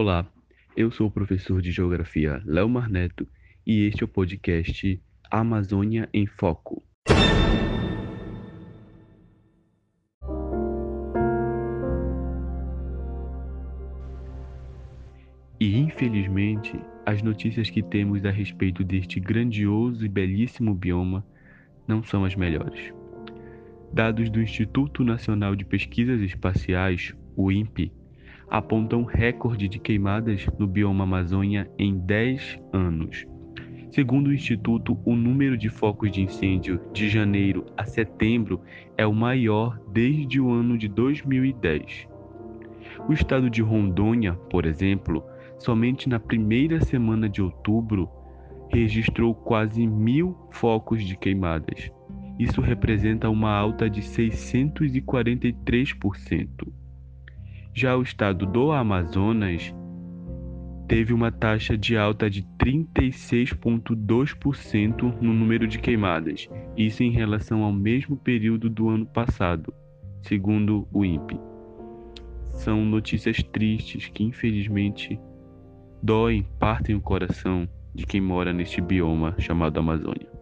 Olá, eu sou o professor de Geografia Léo Marneto e este é o podcast Amazônia em Foco. E infelizmente, as notícias que temos a respeito deste grandioso e belíssimo bioma não são as melhores. Dados do Instituto Nacional de Pesquisas Espaciais, o INPE, apontam recorde de queimadas no bioma Amazônia em 10 anos. Segundo o Instituto, o número de focos de incêndio de janeiro a setembro é o maior desde o ano de 2010. O estado de Rondônia, por exemplo, somente na primeira semana de outubro registrou quase mil focos de queimadas. Isso representa uma alta de 643%. Já o estado do Amazonas teve uma taxa de alta de 36,2% no número de queimadas, isso em relação ao mesmo período do ano passado, segundo o INPE. São notícias tristes que, infelizmente, doem, partem o coração de quem mora neste bioma chamado Amazônia.